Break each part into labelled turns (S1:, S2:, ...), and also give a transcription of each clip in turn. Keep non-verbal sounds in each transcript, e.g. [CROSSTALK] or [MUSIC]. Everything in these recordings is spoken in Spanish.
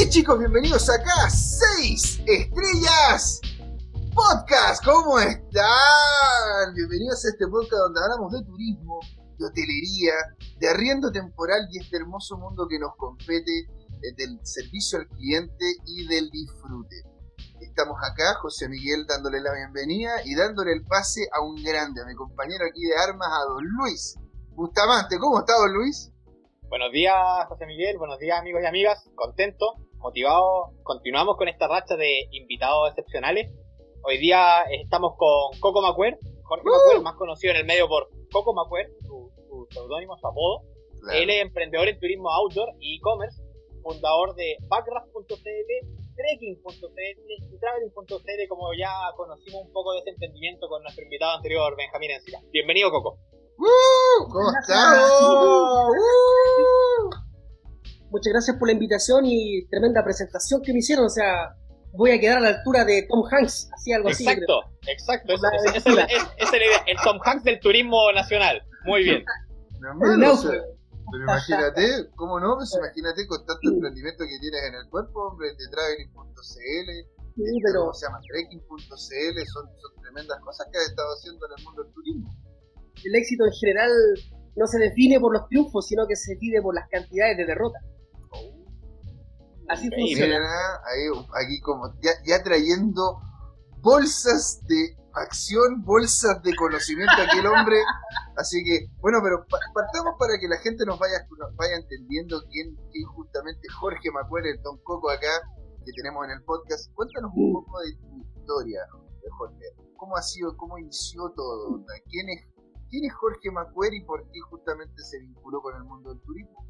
S1: Hey chicos, bienvenidos acá, 6 estrellas podcast, ¿cómo están? Bienvenidos a este podcast donde hablamos de turismo, de hotelería, de arriendo temporal y este hermoso mundo que nos compete eh, del servicio al cliente y del disfrute. Estamos acá, José Miguel, dándole la bienvenida y dándole el pase a un grande, a mi compañero aquí de armas, a don Luis Bustamante. ¿Cómo está, don Luis?
S2: Buenos días, José Miguel. Buenos días, amigos y amigas. Contento, motivado. Continuamos con esta racha de invitados excepcionales. Hoy día estamos con Coco Macuer, Jorge ¡Uh! más conocido en el medio por Coco Macuer, su, seudónimo, su apodo. Él es emprendedor en turismo outdoor y e-commerce, fundador de Backraft.cl, trekking.cl y traveling.cl, como ya conocimos un poco de ese emprendimiento con nuestro invitado anterior, Benjamín Encina. Bienvenido, Coco.
S1: ¡Uh! ¿Cómo estás?
S3: ¡Uh! Muchas gracias por la invitación y tremenda presentación que me hicieron. O sea, voy a quedar a la altura de Tom Hanks, así algo
S2: así. Exacto, exacto. Es, es, es, es, el, el Tom Hanks del turismo nacional. Muy bien.
S1: No, pero imagínate, ¿cómo no? Pues imagínate con tanto emprendimiento que tienes en el cuerpo, hombre, de traveling.cl, sí, pero... se llama trekking.cl, son, son tremendas cosas que has estado haciendo en el mundo del turismo.
S3: El éxito en general no se define por los triunfos, sino que se define por las cantidades de derrotas. Así funciona.
S1: ahí, aquí como ya, ya trayendo bolsas de acción, bolsas de conocimiento aquel hombre. [LAUGHS] Así que, bueno, pero partamos para que la gente nos vaya, vaya entendiendo quién, quién justamente Jorge Macuere, el Don Coco acá, que tenemos en el podcast. Cuéntanos un poco de tu historia, Jorge. ¿Cómo ha sido, cómo inició todo? ¿Quién es, quién es Jorge Macuere y por qué justamente se vinculó con el mundo del turismo?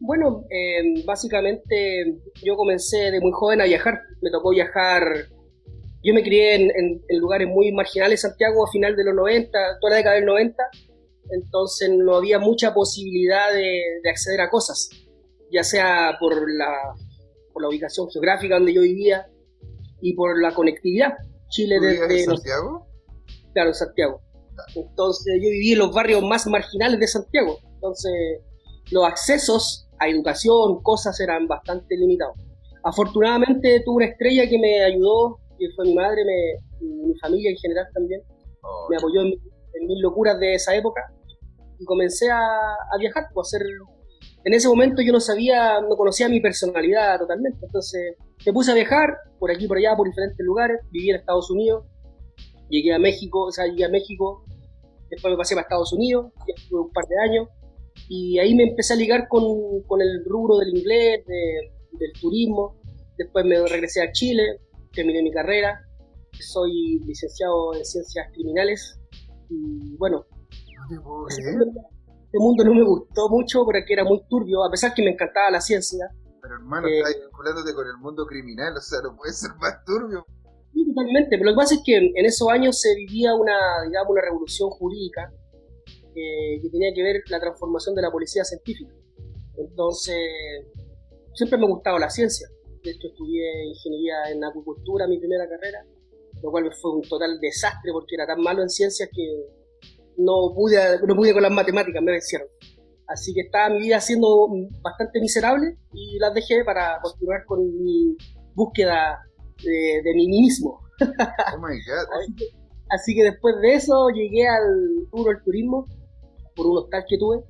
S3: Bueno, eh, básicamente yo comencé de muy joven a viajar. Me tocó viajar. Yo me crié en, lugares muy marginales, Santiago, a final de los 90, toda la década del 90. Entonces no había mucha posibilidad de, acceder a cosas, ya sea por la, por la ubicación geográfica donde yo vivía y por la conectividad. Chile desde.
S1: ¿En Santiago?
S3: Claro, en Santiago. Entonces yo viví en los barrios más marginales de Santiago. Entonces los accesos a educación, cosas eran bastante limitados. Afortunadamente tuve una estrella que me ayudó, que fue mi madre, me, mi familia en general también. Oh, me apoyó en, mis locuras de esa época. Y comencé a, viajar, pues, a hacer... En ese momento yo no sabía, no conocía mi personalidad totalmente, entonces me puse a viajar por aquí, por allá, por diferentes lugares, viví en Estados Unidos, llegué a México, o sea, llegué a México, después me pasé para Estados Unidos, estuve un par de años, y ahí me empecé a ligar con, con el rubro del inglés, del turismo. Después me regresé a Chile, terminé mi carrera. Soy licenciado en ciencias criminales. Y bueno, este mundo no me gustó mucho porque era muy turbio, a pesar que me encantaba la ciencia.
S1: Pero hermano, eh, estás vinculándote con el mundo criminal, o sea, no puede ser más turbio.
S3: Sí, totalmente, pero lo que pasa es que en esos años se vivía una, digamos, una revolución jurídica que tenía que ver la transformación de la policía científica. Entonces, siempre me ha gustado la ciencia. De hecho, estudié ingeniería en acuicultura, mi primera carrera, lo cual fue un total desastre porque era tan malo en ciencias que no pude, no pude con las matemáticas, me vencieron. Así que estaba mi vida siendo bastante miserable y las dejé para continuar con mi búsqueda de, de mí mismo.
S1: Oh my God. [LAUGHS]
S3: así, que, así, que, después de eso llegué al duro del turismo por un hostal que tuve.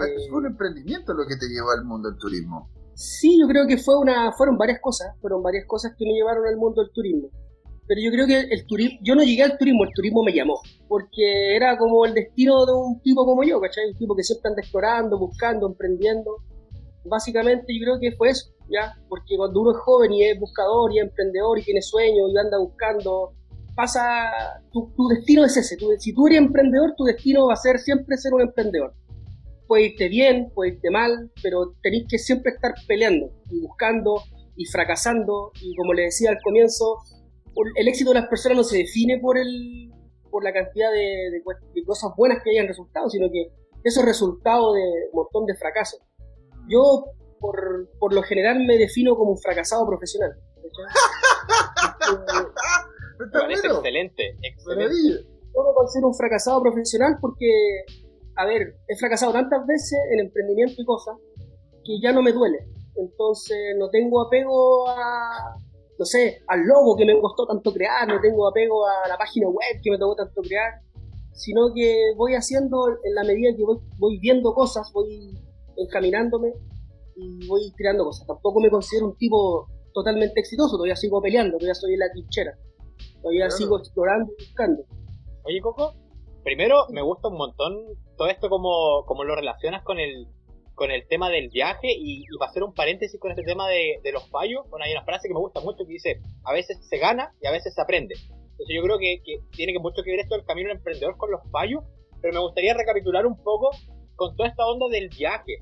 S1: Ah, fue un emprendimiento lo que te llevó al mundo del turismo.
S3: Sí, yo creo que fue una, fueron varias cosas, fueron varias cosas que me llevaron al mundo del turismo. Pero yo creo que el turismo, yo no llegué al turismo, el turismo me llamó, porque era como el destino de un tipo como yo, ¿cachai? Un tipo que siempre anda explorando, buscando, emprendiendo. Básicamente yo creo que fue eso, ¿ya? Porque cuando uno es joven y es buscador y es emprendedor y tiene sueños y anda buscando pasa, tu, destino es ese. si tú eres emprendedor, tu destino va a ser siempre ser un emprendedor. Puede irte bien, puede irte mal, pero tenéis que siempre estar peleando y buscando y fracasando. Y como le decía al comienzo, el éxito de las personas no se define por, el, por la cantidad de, cosas buenas que hayan resultado, sino que eso es resultado de un montón de fracasos. Yo, por, por lo general, me defino como un fracasado profesional. [LAUGHS]
S2: excelente, excelente.
S3: Todo ser un fracasado profesional porque, a ver, he fracasado tantas veces en emprendimiento y cosas que ya no me duele. entonces no tengo apego a, no sé, al logo que me costó tanto crear, no tengo apego a la página web que me tocó tanto crear, sino que voy haciendo en la medida que voy, voy viendo cosas, voy encaminándome y voy creando cosas. Tampoco me considero un tipo totalmente exitoso, todavía sigo peleando, todavía soy en la trinchera, todavía sigo explorando y buscando.
S2: Oye, Coco, primero me gusta un montón todo esto como, como lo relacionas con el con el tema del viaje y, para hacer un paréntesis con este tema de, los fallos, bueno, hay una frase que me gusta mucho que dice, a veces se gana y a veces se aprende. Entonces yo creo que, tiene que mucho que ver esto del camino del emprendedor con los fallos, pero me gustaría recapitular un poco con toda esta onda del viaje.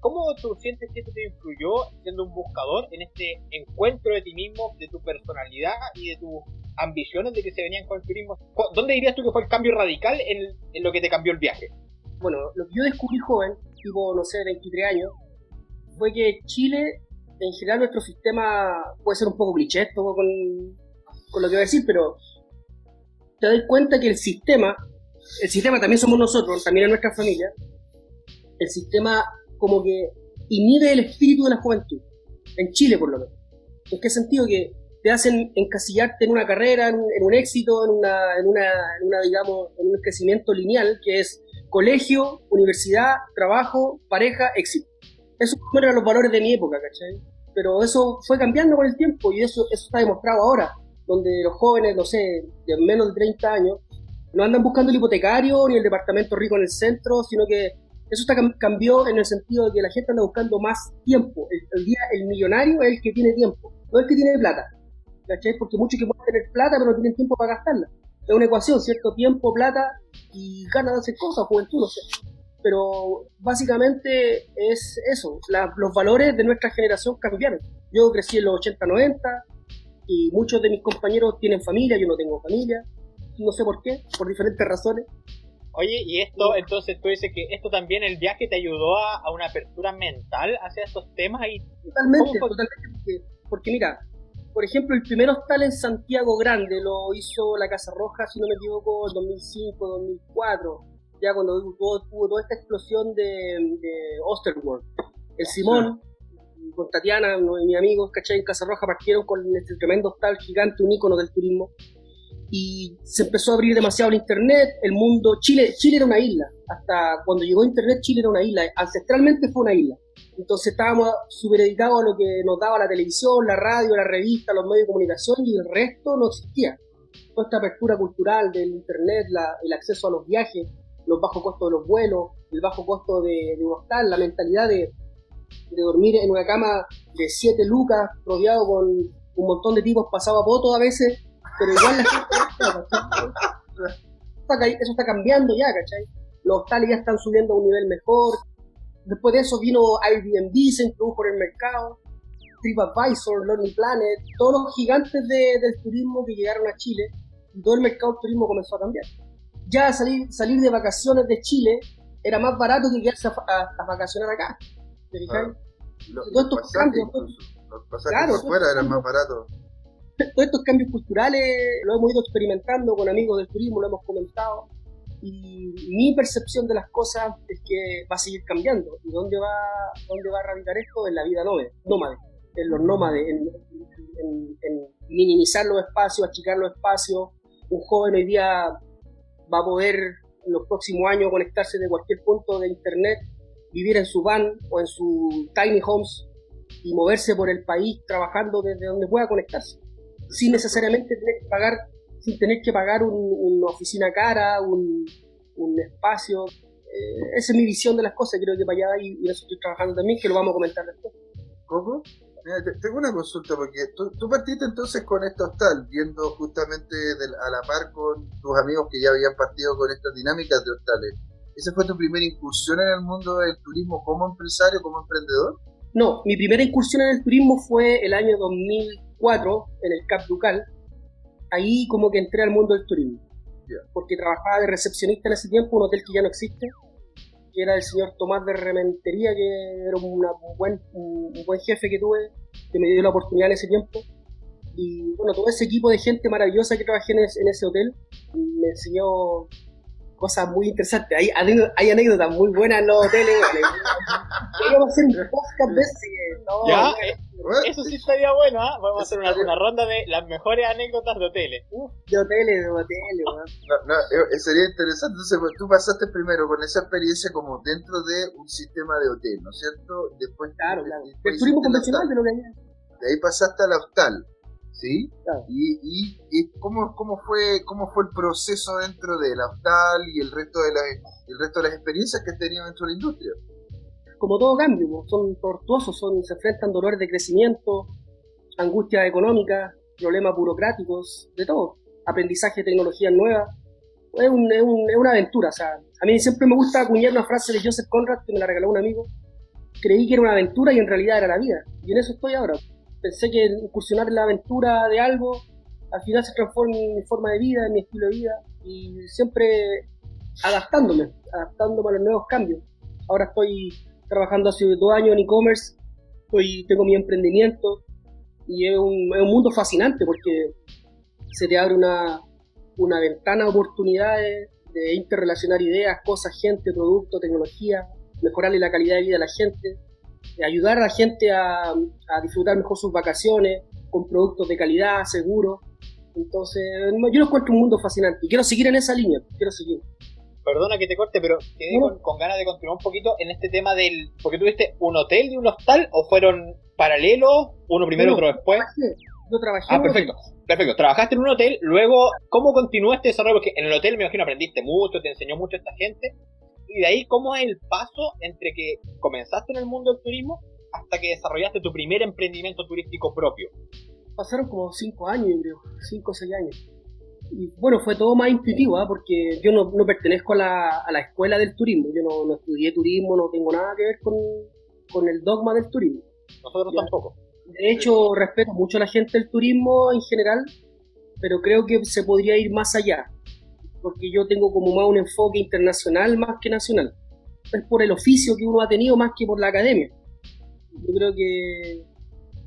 S2: ¿Cómo tú sientes que esto te influyó siendo un buscador en este encuentro de ti mismo, de tu personalidad y de tus ambiciones de que se venían con el turismo? ¿Dónde dirías tú que fue el cambio radical en, en lo que te cambió el viaje?
S3: Bueno, lo que yo descubrí joven, tipo, no sé, 23 años, fue que Chile, en general, nuestro sistema puede ser un poco cliché con, con lo que voy a decir, pero te das cuenta que el sistema, el sistema también somos nosotros, también es nuestra familia, el sistema como que inhibe el espíritu de la juventud, en Chile por lo menos. ¿En qué sentido? Que te hacen encasillarte en una carrera, en, un éxito, en una, en, una, digamos, en un crecimiento lineal, que es colegio, universidad, trabajo, pareja, éxito. Esos eran los valores de mi época, ¿cachai? Pero eso fue cambiando con el tiempo y eso, eso está demostrado ahora donde los jóvenes, no sé, de menos de 30 años, no andan buscando el hipotecario ni el departamento rico en el centro, sino que eso está, cambió en el sentido de que la gente anda buscando más tiempo. El, día, el millonario es el que tiene tiempo, no el que tiene plata. ¿Cachai? Porque muchos que pueden tener plata pero no tienen tiempo para gastarla. Es una ecuación, ¿cierto? Tiempo, plata y ganas de hacer cosas, juventud, no sé. Pero básicamente es eso, los valores de nuestra generación cambiaron. Yo crecí en los 80-90, y muchos de mis compañeros tienen familia, yo no tengo familia, no sé por qué, por diferentes razones.
S2: Oye, y esto, entonces tú dices que esto también, el viaje te ayudó a, una apertura mental hacia estos temas y...
S3: Totalmente, totalmente, porque, mira, por ejemplo, el primer hostal en Santiago Grande lo hizo la Casa Roja, si no me equivoco, en 2005, 2004, ya cuando tuvo, toda esta explosión de, de Osterworld. El Simón, con Tatiana, uno de mis amigos, ¿cachai? En Casa Roja partieron con este tremendo hostal gigante, un ícono del turismo. Y se empezó a abrir demasiado el internet, el mundo. Chile, Chile era una isla. Hasta cuando llegó internet, Chile era una isla. Ancestralmente fue una isla. Entonces estábamos supeditados a lo que nos daba la televisión, la radio, la revista, los medios de comunicación y el resto no existía. Toda esta apertura cultural del internet, el acceso a los viajes, los bajos costos de los vuelos, el bajo costo de, de un hostal, la mentalidad de, de dormir en una cama de 7 lucas, rodeado con un montón de tipos pasaba a voto a veces, pero igual la gente, [LAUGHS] eso está cambiando ya, ¿cachai? Los hostales ya están subiendo a un nivel mejor. Después de eso vino Airbnb, se introdujo por el mercado, TripAdvisor, Lonely Planet, todos los gigantes del turismo que llegaron a Chile, y todo el mercado del turismo comenzó a cambiar. Ya salir, salir de vacaciones de Chile era más barato que quedarse a vacacionar acá.
S1: Claro. todos estos cambios. los pasajes por fuera eran más baratos. [LAUGHS]
S3: Todos estos cambios culturales lo hemos ido experimentando con amigos del turismo, lo hemos comentado. Y mi percepción de las cosas es que va a seguir cambiando. ¿Y dónde va, dónde va a radicar esto? En la vida nómade, en los nómades, en, en, minimizar los espacios, achicar los espacios. Un joven hoy día va a poder en los próximos años conectarse de cualquier punto de internet vivir en su van o en su tiny homes y moverse por el país trabajando desde donde pueda conectarse, sin necesariamente tener que pagar, sin tener que pagar una oficina cara, un, un espacio. Eh, esa es mi visión de las cosas, creo que para allá y, y eso estoy trabajando también, que lo vamos a comentar después.
S1: ¿Cómo? Mira, tengo una consulta, porque tú, tú, partiste entonces con esto hostal, viendo justamente a la par con tus amigos que ya habían partido con estas dinámicas de hostales. ¿Esa fue tu primera incursión en el mundo del turismo como empresario, como emprendedor?
S3: No, mi primera incursión en el turismo fue el año 2004 en el Cap Ducal. Ahí como que entré al mundo del turismo. Porque trabajaba de recepcionista en ese tiempo, un hotel que ya no existe, que era el señor Tomás de Rementería, que era un, buen, un buen jefe que tuve, que me dio la oportunidad en ese tiempo. Y bueno, todo ese equipo de gente maravillosa que trabajé en en ese hotel me enseñó cosas muy interesantes. Hay, hay anécdotas muy buenas en los hoteles. [LAUGHS] Podríamos hacer un podcast de ese.
S2: ya, eh, eso sí estaría bueno, ¿ah? Vamos a hacer una, una, ronda de las mejores anécdotas de hoteles.
S3: Uf, de hoteles, de hoteles,
S1: no, no, eh, Sería interesante. Entonces, pues, tú pasaste primero con esa experiencia como dentro de un sistema de hotel, ¿no es cierto?
S3: Después, claro, claro. el turismo convencional de lo que hay.
S1: De ahí pasaste al hostal. ¿Sí? Y, y, cómo, cómo, fue, ¿cómo fue el proceso dentro de la hostal y el resto de, la, el resto de las experiencias que has tenido dentro de la industria?
S3: Como todo cambio, son tortuosos, son, se enfrentan dolores de crecimiento, angustias económicas, problemas burocráticos, de todo, aprendizaje de tecnologías nuevas. Es, un, es, un, es, una aventura, o sea, a mí siempre me gusta acuñar una frase de Joseph Conrad que me la regaló un amigo. Creí que era una aventura y en realidad era la vida. Y en eso estoy ahora pensé que incursionar en la aventura de algo al final se transforma en mi forma de vida, en mi estilo de vida y siempre adaptándome, adaptándome a los nuevos cambios. Ahora estoy trabajando hace dos años en e-commerce, tengo mi emprendimiento y es un, es un, mundo fascinante porque se te abre una, una ventana de oportunidades de interrelacionar ideas, cosas, gente, producto, tecnología, mejorarle la calidad de vida a la gente ayudar a la gente a, disfrutar mejor sus vacaciones con productos de calidad, seguros. Entonces, yo encuentro un mundo fascinante y quiero seguir en esa línea, quiero seguir.
S2: Perdona que te corte, pero quedé con, ganas de continuar un poquito en este tema del... Porque tuviste un hotel y un hostal o fueron paralelos, uno primero, otro después.
S3: Yo trabajé.
S2: Ah, perfecto. Perfecto. Trabajaste en un hotel, luego, ¿cómo continuó este desarrollo? Porque en el hotel me imagino aprendiste mucho, te enseñó mucho esta gente, y de ahí cómo es el paso entre que comenzaste en el mundo del turismo hasta que desarrollaste tu primer emprendimiento turístico propio.
S3: Pasaron como cinco años, yo creo, cinco o seis años. Y bueno, fue todo más intuitivo, ¿ah? porque yo no, pertenezco a la, a la, escuela del turismo, yo no, estudié turismo, no tengo nada que ver con, con el dogma del turismo.
S2: Nosotros tampoco.
S3: De hecho, respeto mucho a la gente del turismo en general, pero creo que se podría ir más allá porque yo tengo como más un enfoque internacional más que nacional. Es por el oficio que uno ha tenido más que por la academia. Yo creo que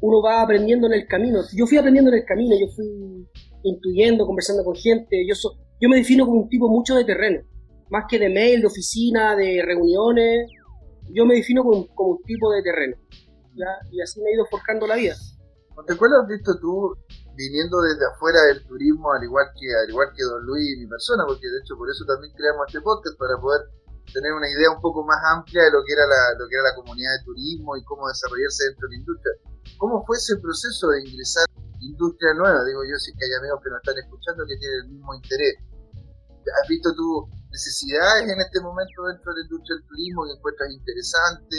S3: uno va aprendiendo en el camino. Yo fui aprendiendo en el camino, yo fui intuyendo, conversando con gente. Yo, yo me defino como un tipo mucho de terreno, más que de mail, de oficina, de reuniones. Yo me defino como, como un tipo de terreno. ¿ya? Y así me he ido forjando la vida.
S1: ¿Te acuerdas, visto tú viniendo desde afuera del turismo, al igual que al igual que Don Luis y mi persona, porque de hecho por eso también creamos este podcast para poder tener una idea un poco más amplia de lo que era la, lo que era la comunidad de turismo y cómo desarrollarse dentro de la industria. ¿Cómo fue ese proceso de ingresar industria nueva? Digo yo, si que hay amigos que nos están escuchando que tienen el mismo interés. ¿Has visto tus necesidades en este momento dentro de la industria del turismo que encuentras interesante?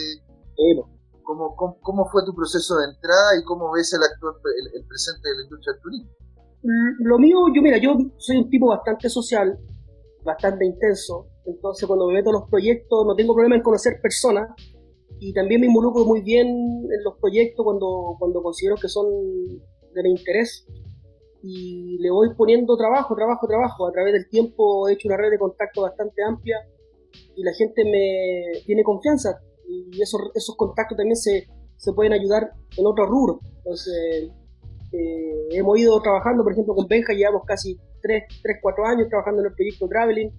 S1: ¿Cómo, fue tu proceso de entrada y cómo ves el actual el, presente de la industria del turismo?
S3: Mm, lo mío, yo mira, yo soy un tipo bastante social, bastante intenso, entonces cuando me meto en los proyectos no tengo problema en conocer personas y también me involucro muy bien en los proyectos cuando, cuando considero que son de mi interés y le voy poniendo trabajo, trabajo, trabajo. A través del tiempo he hecho una red de contacto bastante amplia y la gente me tiene confianza y esos, esos contactos también se, se pueden ayudar en otros rubros. Entonces, eh, hemos ido trabajando, por ejemplo, con Benja, llevamos casi 3, 3, 4 años trabajando en el proyecto Traveling.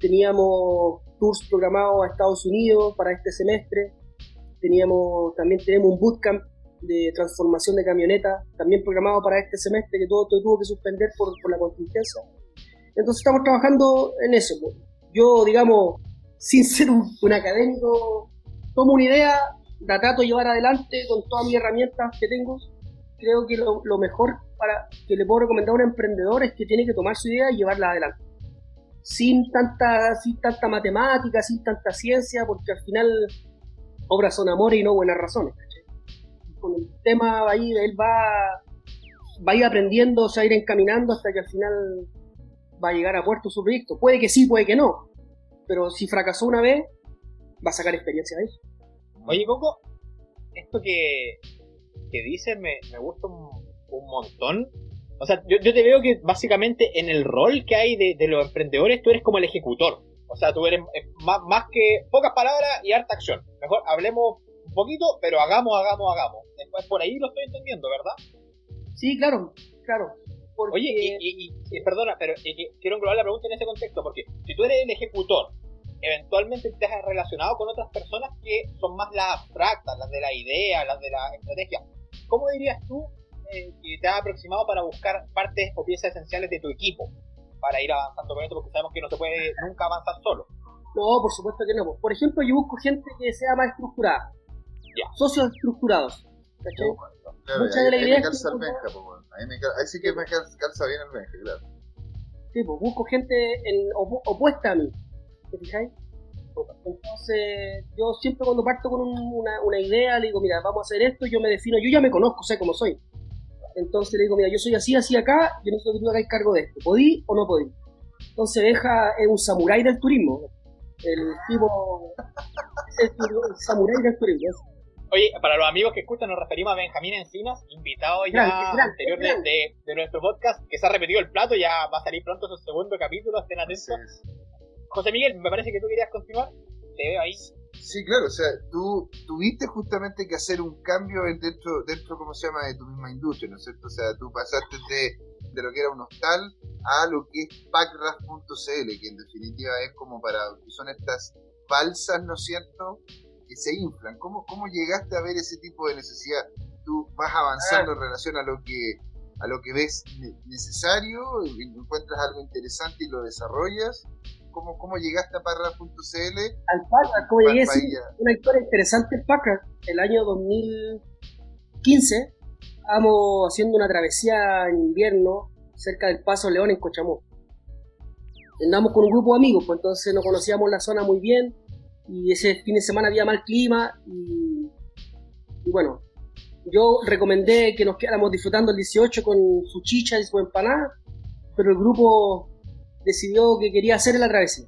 S3: Teníamos tours programados a Estados Unidos para este semestre. Teníamos, también tenemos un bootcamp de transformación de camioneta, también programado para este semestre, que todo, tuvo que suspender por, por la contingencia. Entonces estamos trabajando en eso. Yo, digamos, sin ser un, un académico tomo una idea, la trato de llevar adelante con todas mis herramientas que tengo. Creo que lo, mejor para que le puedo recomendar a un emprendedor es que tiene que tomar su idea y llevarla adelante. Sin tanta, sin tanta matemática, sin tanta ciencia, porque al final obras son amores y no buenas razones. Con el tema ahí, él va, va a ir aprendiendo, se va a ir encaminando hasta que al final va a llegar a puerto su proyecto. Puede que sí, puede que no. Pero si fracasó una vez, va a sacar experiencia de eso.
S2: Oye, Coco, esto que, que dices me, me gusta un, un, montón. O sea, yo, yo, te veo que básicamente en el rol que hay de, de, los emprendedores, tú eres como el ejecutor. O sea, tú eres más, más que pocas palabras y harta acción. Mejor hablemos un poquito, pero hagamos, hagamos, hagamos. Después por ahí lo estoy entendiendo, ¿verdad?
S3: Sí, claro, claro.
S2: Oye, y, y, perdona, pero quiero englobar la pregunta en ese contexto, porque si tú eres el ejecutor, eventualmente te has relacionado con otras personas que son más las abstractas, las de la idea, las de la estrategia. ¿Cómo dirías tú eh, que te has aproximado para buscar partes o piezas esenciales de tu equipo para ir avanzando con esto? Porque sabemos que no se puede nunca avanzar solo.
S3: No, por supuesto que no. Por ejemplo, yo busco gente que sea más estructurada. Ya. Socios estructurados.
S1: Claro, Muchas de las ideas. calza el Benja, ahí, me, ahí, sí que me calza bien el Benja, claro.
S3: Sí, pues busco gente en, opuesta a mí. ¿Te fijáis? Entonces, yo siempre cuando parto con una, una, idea, le digo, mira, vamos a hacer esto, yo me defino, yo ya me conozco, sé cómo soy. Entonces le digo, mira, yo soy así, así acá, yo necesito que tú hagáis cargo de esto. ¿Podí o no podí? Entonces Benja es un samurái del turismo. El tipo. es el samurái del turismo.
S2: Oye, para los amigos que escuchan, nos referimos a Benjamín Encinas, invitado ya anterior de, de, nuestro podcast, que se ha repetido el plato, ya va a salir pronto su segundo capítulo, estén atentos. José Miguel, me parece que tú querías continuar, te veo ahí.
S1: Sí, claro, o sea, tú tuviste justamente que hacer un cambio dentro, dentro ¿cómo se llama?, de tu misma industria, ¿no es cierto? O sea, tú pasaste de, de lo que era un hostal a lo que es packraft.cl, que en definitiva es como para, son estas balsas, ¿no es cierto?, que se inflan. ¿Cómo, ¿Cómo llegaste a ver ese tipo de necesidad? ¿Tú vas avanzando en relación a lo que a lo que ves necesario, encuentras algo interesante y lo desarrollas? ¿Cómo, cómo llegaste a Parra.cl?
S3: Al Parra, como llegué, sí, una historia interesante el Parra. El año 2015, estamos haciendo una travesía en invierno cerca del Paso León en Cochamó. Andamos con un grupo de amigos, pues entonces no conocíamos la zona muy bien y ese fin de semana había mal clima y, bueno, yo recomendé que nos quedáramos disfrutando el 18 con su chicha y su empanada, pero el grupo decidió que quería hacer la travesía.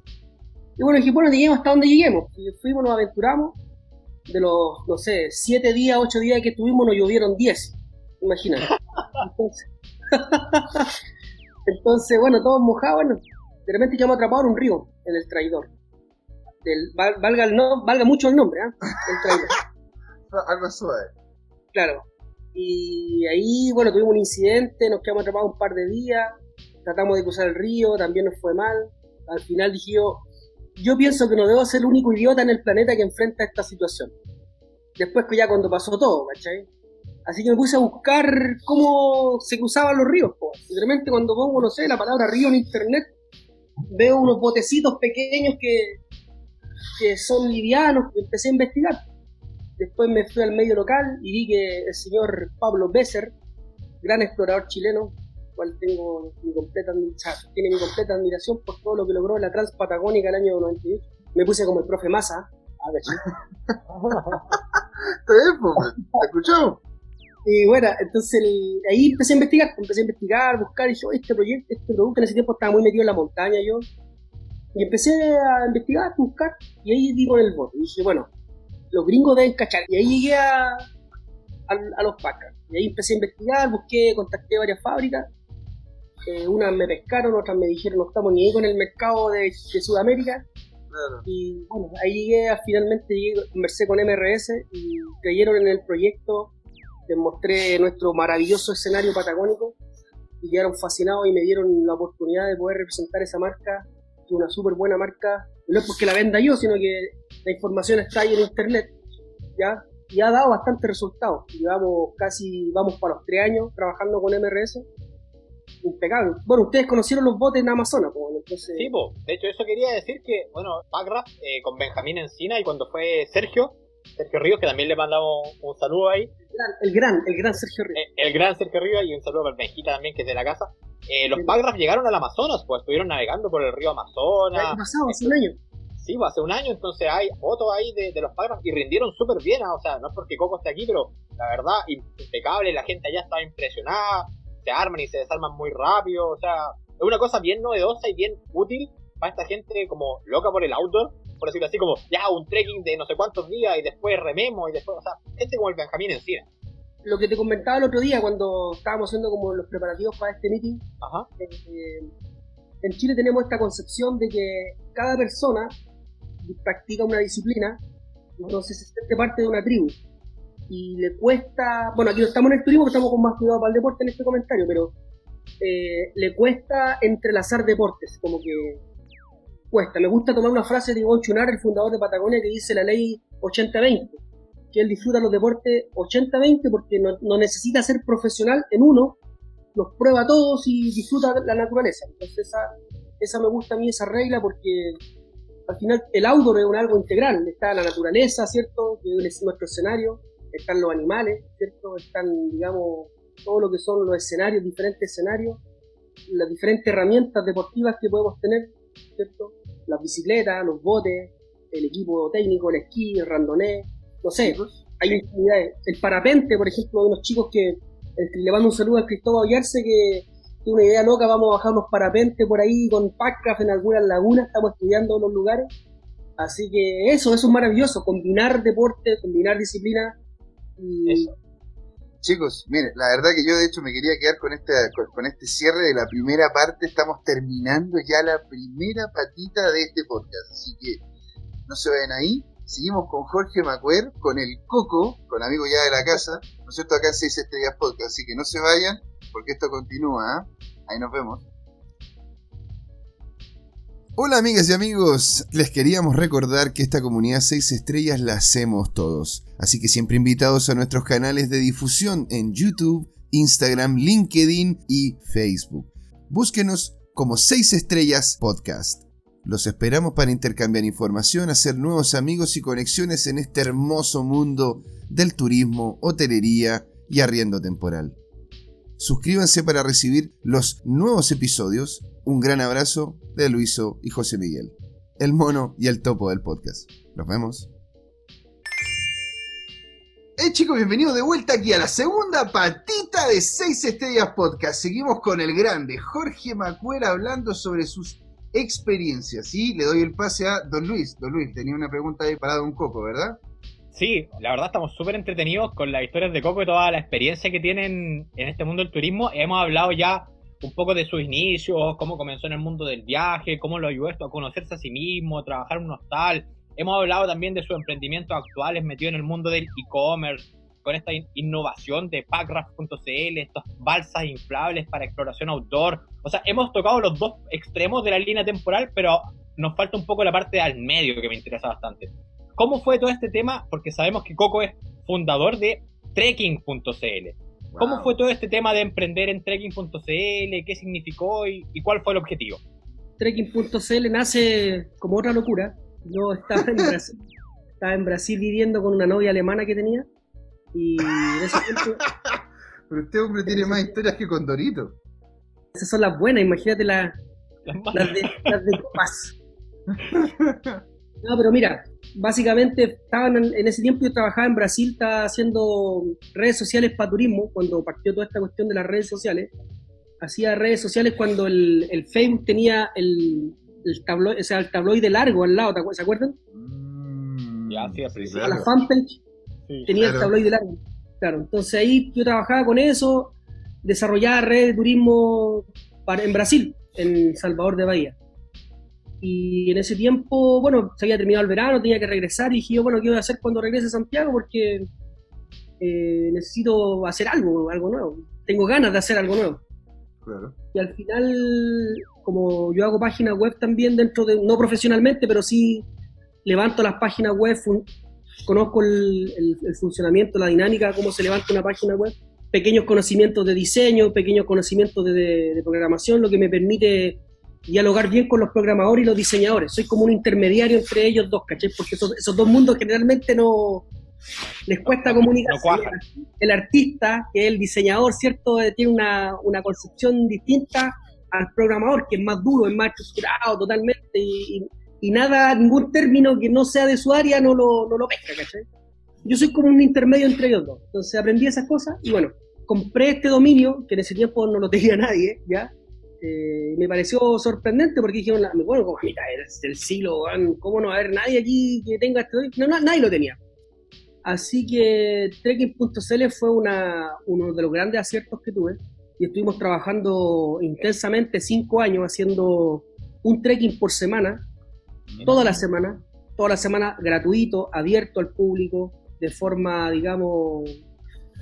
S3: Y bueno, dije, bueno, lleguemos hasta donde lleguemos. Y fuimos, nos aventuramos. De los, no sé, 7 días, 8 días que estuvimos, nos llovieron 10. Imagínate. Entonces, [LAUGHS] entonces bueno, todos mojados. Bueno, de repente quedamos atrapados en un río, en el traidor valga, el no, valga mucho el nombre, ¿eh? [LAUGHS]
S1: Algo suave.
S3: Claro. Y ahí, bueno, tuvimos un incidente, nos quedamos atrapados un par de días, tratamos de cruzar el río, también nos fue mal. Al final dije yo, pienso que no debo ser el único idiota en el planeta que enfrenta esta situación. Después que ya cuando pasó todo, ¿cachai? Así que me puse a buscar cómo se cruzaban los ríos. Y realmente cuando pongo, no sé, la palabra río en internet, veo unos botecitos pequeños que, que son livianos, y empecé a investigar. Después me fui al medio local y vi que el señor Pablo Besser, gran explorador chileno, cual tengo mi completa, tiene mi completa admiración por todo lo que logró la Transpatagónica el año 98. Me puse como el profe Massa. A ver, [LAUGHS]
S1: Está bien, pues, ¿te escuchamos?
S3: Y bueno, entonces ahí empecé a investigar, empecé a investigar, buscar, y yo, este proyecto, este producto en ese tiempo estaba muy metido en la montaña yo, y empecé a investigar, a buscar, y ahí digo en el bote. Y dije, bueno, los gringos deben cachar. Y ahí llegué a, a, los Packers. Y ahí empecé a investigar, busqué, contacté varias fábricas. Eh, unas me pescaron, otras me dijeron, no estamos ni ahí con el mercado de, Sudamérica. Y bueno, ahí llegué, a, finalmente llegué, conversé con MRS y creyeron en el proyecto. Les mostré nuestro maravilloso escenario patagónico y quedaron fascinados y me dieron la oportunidad de poder representar esa marca una súper buena marca, no es porque la venda yo, sino que la información está ahí en internet, ¿ya? Y ha dado bastante resultados. Llevamos casi, vamos para los tres años trabajando con MRS. Impecable. Bueno, ustedes conocieron los botes en Amazonas, pues, entonces...
S2: Sí, de hecho eso quería decir que, bueno, Packraft eh, con Benjamín Encina y cuando fue Sergio, Sergio Ríos, que también le mandamos un saludo ahí.
S3: El gran, el gran, Sergio Ríos.
S2: Eh, el, gran Sergio Ríos y un saludo para Benjita también, que es de la casa. Eh, los Pagraf llegaron al Amazonas, pues estuvieron navegando por el río Amazonas.
S3: pasado, hace un año.
S2: Sí, pues, hace un año, entonces hay fotos ahí de, los Pagraf y rindieron súper bien, ah, o sea, no es porque Coco esté aquí, pero la verdad, impecable, la gente allá estaba impresionada, se arman y se desarman muy rápido, o sea, es una cosa bien novedosa y bien útil para esta gente como loca por el outdoor, por decirlo así, como ya un trekking de no sé cuántos días y después rememos y después, o sea, este como el Benjamín en sí
S3: lo que te comentaba el otro día cuando estábamos haciendo como los preparativos para este meeting, eh, en Chile tenemos esta concepción de que cada persona practica una disciplina, entonces se siente parte de una tribu. Y le cuesta, bueno, aquí no estamos en el turismo, que estamos con más cuidado para el deporte en este comentario, pero eh, le cuesta entrelazar deportes, como que cuesta. Me gusta tomar una frase de Ivonne Chunar, el fundador de Patagonia, que dice la ley 80-20, que él disfruta los deportes 80-20 porque no, no, necesita ser profesional en uno, los prueba todos y disfruta la naturaleza. Entonces esa, esa me gusta a mí, esa regla, porque al final el outdoor es un algo integral. Está la naturaleza, ¿cierto? Que es nuestro escenario. Están los animales, ¿cierto? Están, digamos, todo lo que son los escenarios, diferentes escenarios, las diferentes herramientas deportivas que podemos tener, ¿cierto? Las bicicletas, los botes, el equipo técnico, el esquí, el randonné, no sé, hay infinidades. El parapente, por ejemplo, de unos chicos que, le mando un saludo al Cristóbal Ollarse que una idea loca, vamos a bajar unos parapentes por ahí con Packcraft en algunas lagunas, estamos estudiando los lugares. Así que eso, eso es maravilloso, combinar deporte, combinar disciplina. Y...
S1: Chicos, miren, la verdad que yo de hecho me quería quedar con este, con, este cierre de la primera parte, estamos terminando ya la primera patita de este podcast, así que no se vayan ahí, seguimos con Jorge Macuer, con el Coco, con amigo ya de la casa, ¿no es cierto? Acá en 6 Estrellas Podcast, así que no se vayan, porque esto continúa. ¿eh? Ahí nos vemos. Hola amigas y amigos, les queríamos recordar que esta comunidad 6 estrellas la hacemos todos, así que siempre invitados a nuestros canales de difusión en YouTube, Instagram, LinkedIn y Facebook. Búsquenos como 6 estrellas podcast. Los esperamos para intercambiar información, hacer nuevos amigos y conexiones en este hermoso mundo del turismo, hotelería y arriendo temporal. Suscríbanse para recibir los nuevos episodios. Un gran abrazo de Luiso y José Miguel, el mono y el topo del podcast. Nos vemos. Hey chicos, bienvenidos de vuelta aquí a la segunda patita de 6 Estrellas Podcast. Seguimos con el grande Jorge Macuera hablando sobre sus experiencias. Y le doy el pase a Don Luis. Don Luis, tenía una pregunta ahí para Don Coco, ¿verdad?
S2: Sí, la verdad estamos súper entretenidos con las historias de Coco y toda la experiencia que tienen en este mundo del turismo. Hemos hablado ya un poco de sus inicios, cómo comenzó en el mundo del viaje, cómo lo ayudó esto a conocerse a sí mismo, trabajar en un hostal. Hemos hablado también de sus emprendimientos actuales metido en el mundo del e-commerce, con esta innovación de packraft.cl, estas balsas inflables para exploración outdoor. O sea, hemos tocado los dos extremos de la línea temporal, pero nos falta un poco la parte al medio que me interesa bastante. ¿Cómo fue todo este tema? Porque sabemos que Coco es fundador de trekking.cl. ¿Cómo fue todo este tema de emprender en trekking.cl? ¿Qué significó y, cuál fue el objetivo?
S3: Trekking.cl nace como otra locura. Yo estaba en [LAUGHS] Brasil, estaba en Brasil viviendo con una novia alemana que tenía y en ese tiempo... [LAUGHS]
S1: Pero este hombre tiene más historias que con Dorito.
S3: Esas son las buenas, imagínate las, las, de, las de paz. No, pero mira, básicamente estaban en, ese tiempo yo trabajaba en Brasil, estaba haciendo redes sociales para turismo, cuando partió toda esta cuestión de las redes sociales. Hacía redes sociales cuando el, el Facebook tenía el, el, tabloide, o sea, el tabloide largo al lado, ¿se acuerdan?
S2: Mm, ya, sí,
S3: sí, La fanpage tenía el tabloide largo. Claro, entonces ahí yo trabajaba con eso, desarrollaba redes de turismo para, en Brasil, en Salvador de Bahía. Y en ese tiempo, bueno, se había terminado el verano, tenía que regresar y dije yo, bueno, ¿qué voy a hacer cuando regrese a Santiago? Porque eh, necesito hacer algo, algo nuevo. Tengo ganas de hacer algo nuevo. Claro. Y al final, como yo hago páginas web también dentro de, no profesionalmente, pero sí levanto las páginas web, conozco el, funcionamiento, la dinámica, cómo se levanta una página web, pequeños conocimientos de diseño, pequeños conocimientos de, de programación, lo que me permite dialogar bien con los programadores y los diseñadores. Soy como un intermediario entre ellos dos, ¿cachai? Porque esos, dos mundos generalmente no les cuesta comunicar. el artista, que es el diseñador, ¿cierto? Eh, tiene una, una, concepción distinta al programador, que es más duro, es más estructurado totalmente y, y, nada, ningún término que no sea de su área no lo, no lo pesca, ¿cachai? Yo soy como un intermedio entre ellos dos. Entonces aprendí esas cosas y bueno, compré este dominio, que en ese tiempo no lo tenía [LAUGHS] nadie, ¿ya? Eh, me pareció sorprendente porque dijeron, bueno, como a mitad del siglo, ¿cómo no va a haber nadie aquí que tenga este no, no, nadie lo tenía. Así que trekking.cl fue una, uno de los grandes aciertos que tuve y estuvimos trabajando intensamente cinco años haciendo un trekking por semana, toda la semana, toda la semana gratuito, abierto al público, de forma, digamos,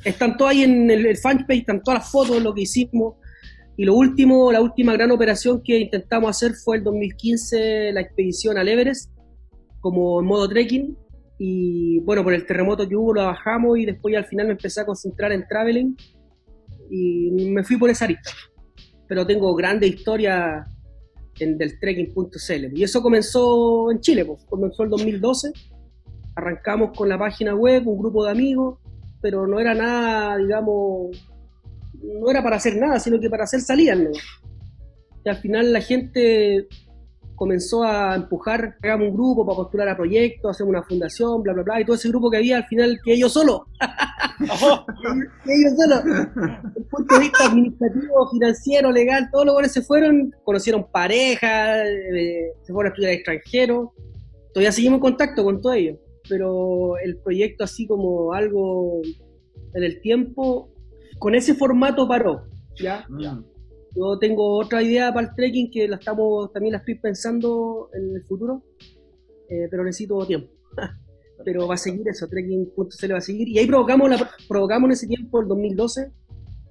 S3: están todas ahí en el, el fanpage, están todas las fotos, lo que hicimos, Y lo último, la última gran operación que intentamos hacer fue el 2015, la expedición al Everest, como en modo trekking. Y bueno, por el terremoto que hubo lo bajamos y después al final me empecé a concentrar en traveling y me fui por esa lista. Pero tengo grandes historias en del trekking.cl. Y eso comenzó en Chile, pues. comenzó el 2012. Arrancamos con la página web, un grupo de amigos, pero no era nada, digamos, no era para hacer nada, sino que para hacer salidas. Y al final la gente comenzó a empujar, hagamos un grupo para postular a proyectos, hacer una fundación, bla, bla, bla, y todo ese grupo que había al final, que ellos solo. [LAUGHS] que ellos solo. Desde el punto de vista administrativo, financiero, legal, todos los cuales se fueron, conocieron parejas, eh, se fueron a estudiar extranjero. Todavía seguimos en contacto con todos ellos, pero el proyecto así como algo en el tiempo, con ese formato paró, ¿ya?
S1: Mm.
S3: Yo tengo otra idea para el trekking que la estamos, también la estoy pensando en el futuro, eh, pero necesito tiempo. [LAUGHS] pero va a seguir eso, trekking.cl va a seguir. Y ahí provocamos, la, provocamos en ese tiempo, el 2012,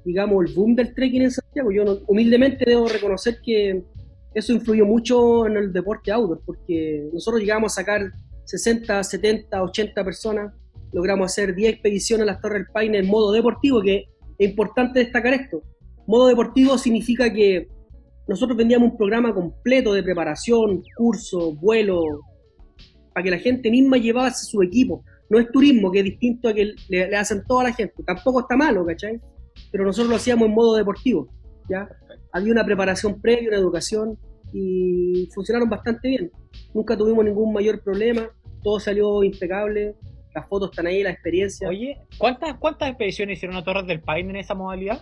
S3: digamos, el boom del trekking en Santiago. Yo no- humildemente debo reconocer que eso influyó mucho en el deporte outdoor, porque nosotros llegamos a sacar 60, 70, 80 personas, logramos hacer 10 expediciones a las Torres del Paine en modo deportivo, que es importante destacar esto. Modo deportivo significa que nosotros vendíamos un programa completo de preparación, curso, vuelo, para que la gente misma llevase su equipo. No es turismo, que es distinto a que le, le hacen toda la gente. Tampoco está malo, ¿cachai? Pero nosotros lo hacíamos en modo deportivo, ¿ya? Había una preparación previa, una educación, y funcionaron bastante bien. Nunca tuvimos ningún mayor problema, todo salió impecable, las fotos están ahí, la experiencia.
S2: Oye, ¿cuántas, ¿cuántas expediciones hicieron a Torres del Paine en esa modalidad?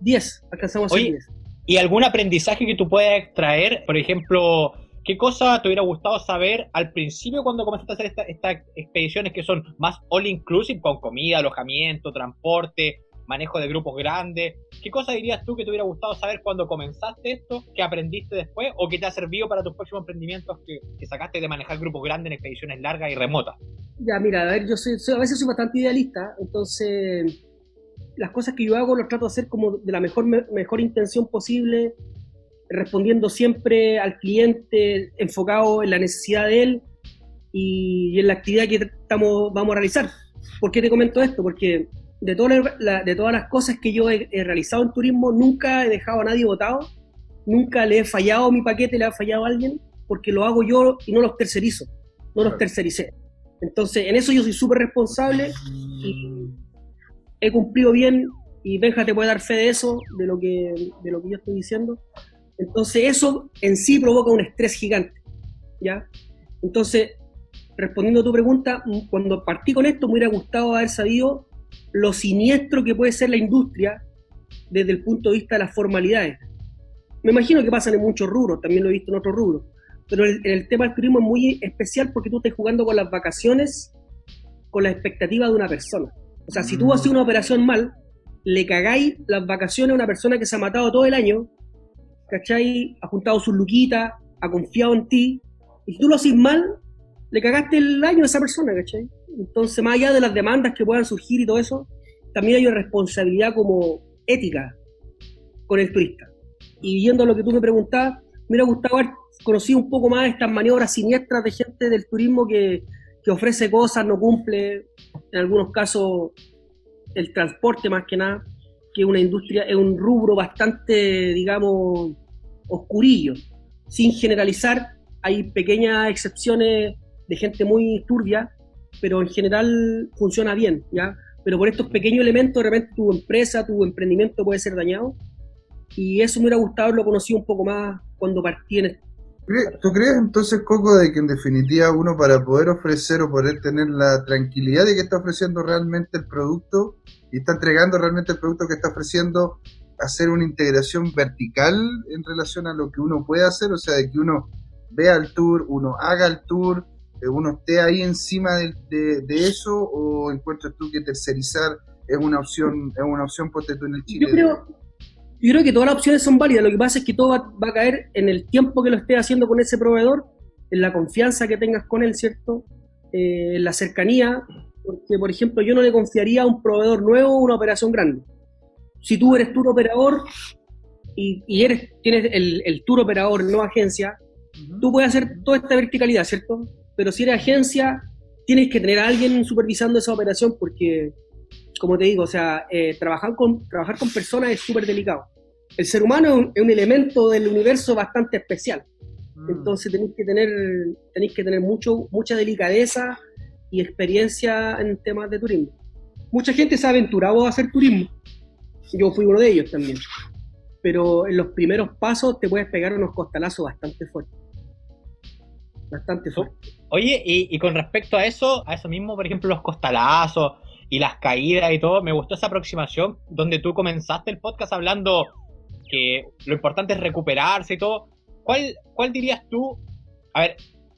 S3: 10, alcanzamos a
S2: Oye,
S3: 10.
S2: ¿Y algún aprendizaje que tú puedas extraer? Por ejemplo, ¿qué cosa te hubiera gustado saber al principio cuando comenzaste a hacer esta- estas expediciones que son más all inclusive, con comida, alojamiento, transporte, manejo de grupos grandes? ¿Qué cosa dirías tú que te hubiera gustado saber cuando comenzaste esto, que aprendiste después o que te ha servido para tus próximos emprendimientos que, sacaste de manejar grupos grandes en expediciones largas y remotas?
S3: Ya, mira, a ver, yo soy, soy- a veces soy bastante idealista, entonces las cosas que yo hago los trato de hacer como de la mejor, me- mejor intención posible, respondiendo siempre al cliente, enfocado en la necesidad de él y, en la actividad que estamos, vamos a realizar. ¿Por qué te comento esto? Porque de, todas las- la- de todas las cosas que yo he, he realizado en turismo, nunca he dejado a nadie votado, nunca le he fallado a mi paquete, le ha fallado a alguien, porque lo hago yo y no los tercerizo, no los tercericé. Entonces, en eso yo soy súper responsable y he cumplido bien y Benja te puede dar fe de eso, de lo que, de lo que yo estoy diciendo. Entonces, eso en sí provoca un estrés gigante, ¿ya? Entonces, respondiendo a tu pregunta, cuando partí con esto me hubiera gustado haber sabido lo siniestro que puede ser la industria desde el punto de vista de las formalidades. Me imagino que pasan en muchos rubros, también lo he visto en otros rubros, pero el, el tema del turismo es muy especial porque tú estás jugando con las vacaciones, con la expectativa de una persona. O sea, si tú
S1: Mm.
S3: haces una operación mal, le cagáis las vacaciones a una persona que se ha matado todo el año, ¿cachai? Ha juntado sus luquitas, ha confiado en ti, y si tú lo haces mal, le cagaste el año a esa persona, ¿cachai? Entonces, más allá de las demandas que puedan surgir y todo eso, también hay una responsabilidad como ética con el turista. Y viendo lo que tú me preguntabas, me hubiera gustado un poco más estas maniobras siniestras de gente del turismo que, que ofrece cosas, no cumple, en algunos casos el transporte más que nada, que es una industria, es un rubro bastante, digamos, oscurillo. Sin generalizar, hay pequeñas excepciones de gente muy turbia, pero en general funciona bien, ¿ya? Pero por estos pequeños elementos, de repente tu empresa, tu emprendimiento puede ser dañado. Y eso me hubiera gustado haberlo conocido un poco más cuando partí en este.
S1: ¿Cre- ¿Tú crees entonces, Coco, de que en definitiva uno para poder ofrecer o poder tener la tranquilidad de que está ofreciendo realmente el producto y está entregando realmente el producto que está ofreciendo, hacer una integración vertical en relación a lo que uno puede hacer? O sea, de que uno vea el tour, uno haga el tour, uno esté ahí encima de, de- de eso, o encuentras tú que tercerizar es una opción, es una opción ponte tú en el Chile?
S3: Yo creo, yo creo que todas las opciones son válidas. Lo que pasa es que todo va, va a caer en el tiempo que lo estés haciendo con ese proveedor, en la confianza que tengas con él, ¿cierto? Eh, en la cercanía. Porque, por ejemplo, yo no le confiaría a un proveedor nuevo una operación grande. Si tú eres tú un operador, y, y eres, tienes el, el tour operador, no agencia, tú puedes hacer toda esta verticalidad, ¿cierto? Pero si eres agencia, tienes que tener a alguien supervisando esa operación porque, como te digo, o sea, eh, trabajar, con, trabajar con personas es súper delicado. El ser humano es un, es un elemento del universo bastante especial.
S1: Mm.
S3: Entonces tenéis que tener, tenéis que tener mucho, mucha delicadeza y experiencia en temas de turismo. Mucha gente se ha aventurado a hacer turismo. Yo fui uno de ellos también. Pero en los primeros pasos te puedes pegar unos costalazos bastante fuertes. Bastante fuertes.
S2: Oye, y, con respecto a eso, a eso mismo, por ejemplo, los costalazos y las caídas y todo, me gustó esa aproximación donde tú comenzaste el podcast hablando que lo importante es recuperarse y todo. ¿Cuál, cuál dirías tú? A ver,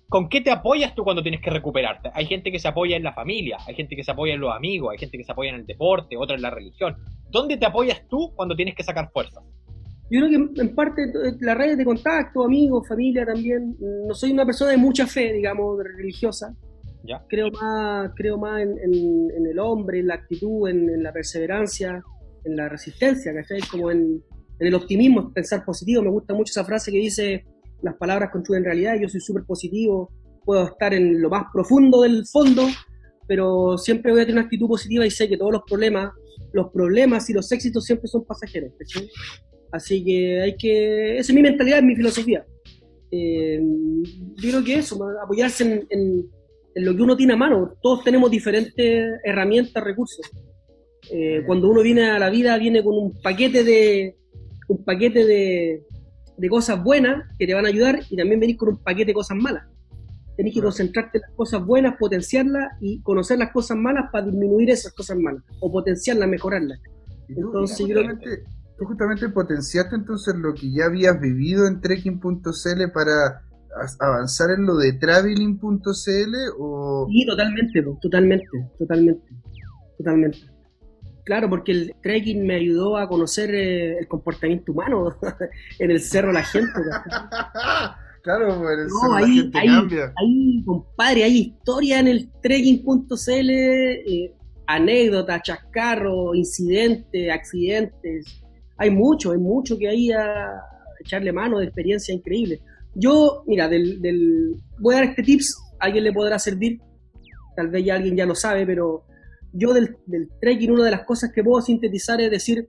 S2: ¿con qué te apoyas tú cuando tienes que recuperarte? Hay gente que se apoya en la familia, hay gente que se apoya en los amigos, hay gente que se apoya en el deporte, otra en la religión. ¿Dónde te apoyas tú cuando tienes que sacar fuerzas?
S3: Yo creo que en parte eh, las redes de contacto, amigos, familia también. No soy una persona de mucha fe, digamos, religiosa.
S2: ¿Ya?
S3: Creo más, creo más en, en- en el hombre, en la actitud, en, en la perseverancia, en la resistencia, ¿cachai? Como en, en el optimismo, pensar positivo. Me gusta mucho esa frase que dice, las palabras construyen realidad, yo soy súper positivo, puedo estar en lo más profundo del fondo, pero siempre voy a tener una actitud positiva y sé que todos los problemas, los problemas y los éxitos siempre son pasajeros, ¿cachai? Así que hay que, esa es mi mentalidad, es mi filosofía. Eh, yo creo que eso, apoyarse en, en- en lo que uno tiene a mano. Todos tenemos diferentes herramientas, recursos. Eh, cuando uno viene a la vida, viene con un paquete de un paquete de, de cosas buenas que te van a ayudar y también venís con un paquete de cosas malas. Tenés que concentrarte en las cosas buenas, potenciarlas y conocer las cosas malas para disminuir esas cosas malas o potenciarlas, mejorarlas. Entonces, yo creo-
S1: justamente, tú justamente potenciaste entonces lo que ya habías vivido en trekking.cl para avanzar en lo de traveling.cl o
S3: Sí, totalmente, totalmente, totalmente, totalmente. Claro, porque el trekking me ayudó a conocer eh, el comportamiento humano [LAUGHS] en el cerro la gente. [LAUGHS]
S1: claro, en el
S3: No,
S1: cerro la
S3: ahí,
S1: gente
S3: ahí,
S1: cambia.
S3: ahí, compadre, hay historia en el trekking.cl, eh, anécdotas, chascarros, incidentes, accidentes. Hay mucho, hay mucho que hay a echarle mano de experiencia increíble. Yo, mira, del, voy a dar este tips, alguien le podrá servir, tal vez ya alguien ya lo sabe, pero yo del, del trekking, una de las cosas que puedo sintetizar es decir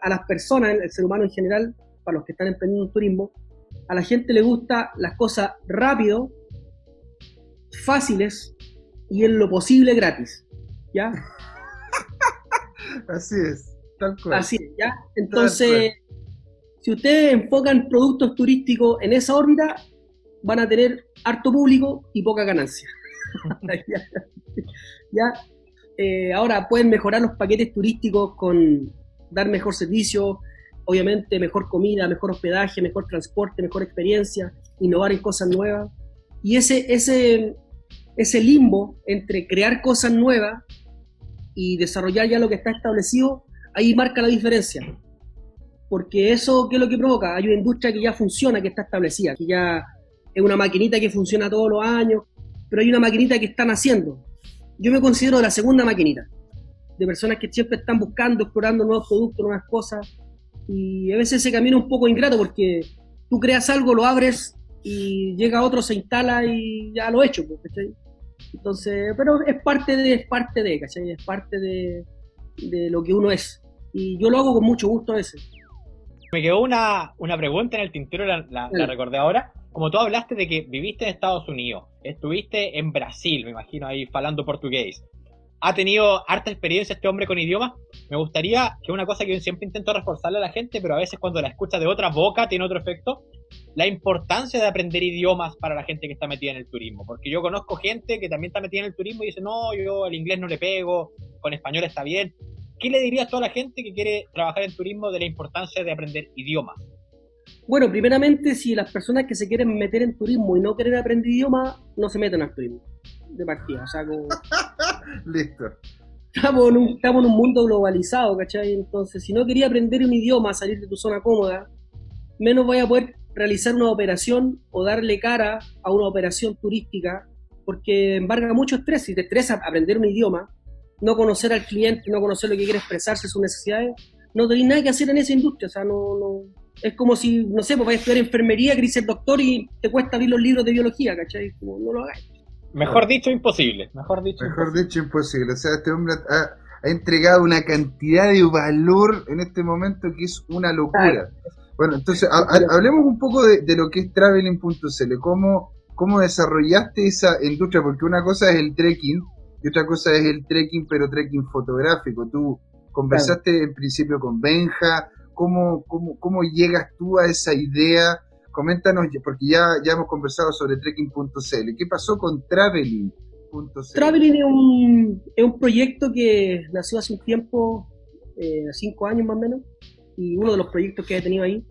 S3: a las personas, el ser humano en general, para los que están emprendiendo un turismo, a la gente le gusta las cosas rápido, fáciles y en lo posible gratis. ¿Ya? [LAUGHS]
S1: Así es, tal cual.
S3: Así es, ¿ya? Entonces, si ustedes enfocan productos turísticos en esa órbita, van a tener harto público y poca ganancia. ¿Ya? [LAUGHS] [LAUGHS] ¿Ya? Eh, ahora pueden mejorar los paquetes turísticos con dar mejor servicio, obviamente mejor comida, mejor hospedaje, mejor transporte, mejor experiencia, innovar en cosas nuevas. Y ese, ese, ese limbo entre crear cosas nuevas y desarrollar ya lo que está establecido, ahí marca la diferencia. Porque eso, ¿qué es lo que provoca? Hay una industria que ya funciona, que está establecida, que ya es una maquinita que funciona todos los años, pero hay una maquinita que están haciendo. Yo me considero la segunda maquinita, de personas que siempre están buscando, explorando nuevos productos, nuevas cosas, y a veces ese camino es un poco ingrato porque tú creas algo, lo abres y llega otro, se instala y ya lo he hecho, pues, ¿cachai? Entonces, pero es parte de, es parte de, ¿cachai? Es parte de, de lo que uno es. Y yo lo hago con mucho gusto a veces.
S2: Me quedó una, una pregunta en el tintero, la, la- la
S3: Dale.
S2: recordé ahora. Como tú hablaste de que viviste en Estados Unidos, estuviste en Brasil, me imagino ahí hablando portugués. ¿Ha tenido harta experiencia este hombre con idiomas? Me gustaría que una cosa que yo siempre intento reforzarle a la gente, pero a veces cuando la escucha de otra boca tiene otro efecto, la importancia de aprender idiomas para la gente que está metida en el turismo. Porque yo conozco gente que también está metida en el turismo y dice, no, yo el inglés no le pego, con español está bien. ¿Qué le dirías a toda la gente que quiere trabajar en turismo de la importancia de aprender idiomas?
S3: Bueno, primeramente, si las personas que se quieren meter en turismo y no quieren aprender idioma, no se meten al turismo. De partida. O sea, como, [LAUGHS]
S1: Listo.
S3: estamos, en un, estamos en un mundo globalizado, ¿cachai? Entonces, si no quería aprender un idioma, salir de tu zona cómoda, menos voy a poder realizar una operación o darle cara a una operación turística, porque embarga mucho estrés. Si te estresa aprender un idioma, no conocer al cliente, no conocer lo que quiere expresarse, sus necesidades, no tenéis nada que hacer en esa industria. O sea, no, no, Es como si, no sé, pues vas a estudiar enfermería, querés ser doctor y te cuesta abrir los libros de biología, ¿cachai? Como, no lo hagáis.
S2: Mejor dicho, imposible. Mejor dicho,
S1: Mejor dicho, imposible. O sea, este hombre ha, ha entregado una cantidad de valor en este momento que es una locura. Bueno, entonces ha- ha- hablemos un poco de, de lo que es traveling.cl, cómo, cómo desarrollaste esa industria, porque una cosa es el trekking y otra cosa es el trekking, pero trekking fotográfico. Tú conversaste en principio con Benja, ¿cómo, cómo, cómo llegas tú a esa idea? Coméntanos, porque ya, ya hemos conversado sobre trekking.cl. ¿Qué pasó con traveling.cl?
S3: Traveling es un, es un proyecto que nació hace un tiempo, eh, cinco años más o menos, y uno de los proyectos que he tenido ahí.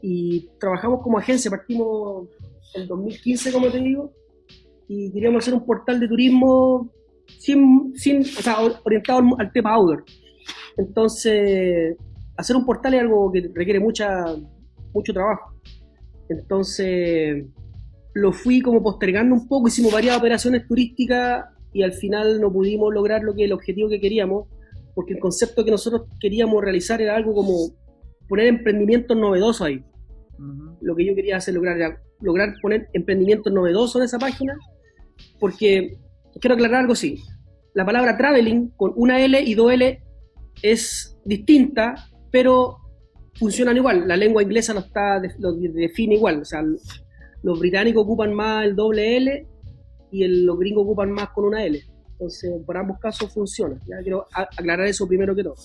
S3: Y trabajamos como agencia, partimos en 2015, como te digo, y queríamos hacer un portal de turismo sin, sin, o sea, or- orientado al, al tema outdoor. Entonces, hacer un portal es algo que requiere mucha, mucho trabajo. Entonces, lo fui como postergando un poco, hicimos varias operaciones turísticas y al final no pudimos lograr lo que el objetivo que queríamos, porque el concepto que nosotros queríamos realizar era algo como poner emprendimientos novedosos ahí. Lo que yo quería hacer lograr era lograr poner emprendimientos novedosos en esa página, porque quiero aclarar algo sí. La palabra traveling con una L y dos L es distinta, pero funcionan igual. La lengua inglesa lo, está, lo define igual. O sea, los británicos ocupan más el doble L y los gringos ocupan más con una L. Entonces, por ambos casos funciona. Ya quiero aclarar eso primero que todo.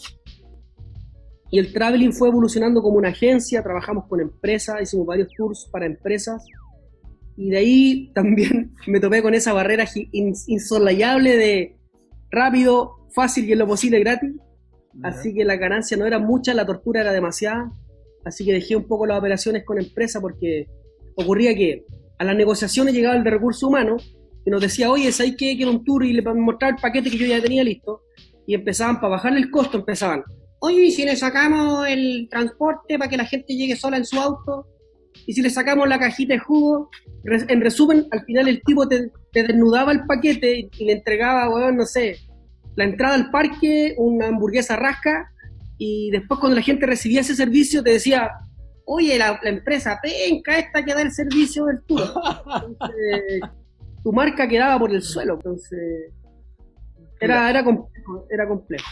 S3: Y el traveling fue evolucionando como una agencia, trabajamos con empresas, hicimos varios tours para empresas. Y de ahí también [LAUGHS] me topé con esa barrera insolayable de rápido, fácil y en lo posible gratis. Así que la ganancia no era mucha, la tortura era demasiada. Así que dejé un poco las operaciones con empresas porque ocurría que a las negociaciones llegaba el de recursos humanos y nos decía, oye, ¿sabes qué? Quiero un tour y le mostrar el paquete que yo ya tenía listo. Y empezaban, para bajarle el costo, empezaban, oye, ¿y si le sacamos el transporte para que la gente llegue sola en su auto? Y si le sacamos la cajita de jugo, en resumen, al final el tipo te, te desnudaba el paquete y, y le entregaba, weón, no sé, la entrada al parque, una hamburguesa rasca, y después cuando la gente recibía ese servicio te decía, oye, la, la empresa penca esta que da el servicio del tour. [LAUGHS] Entonces, tu marca quedaba por el suelo, entonces era, era complejo, era complejo.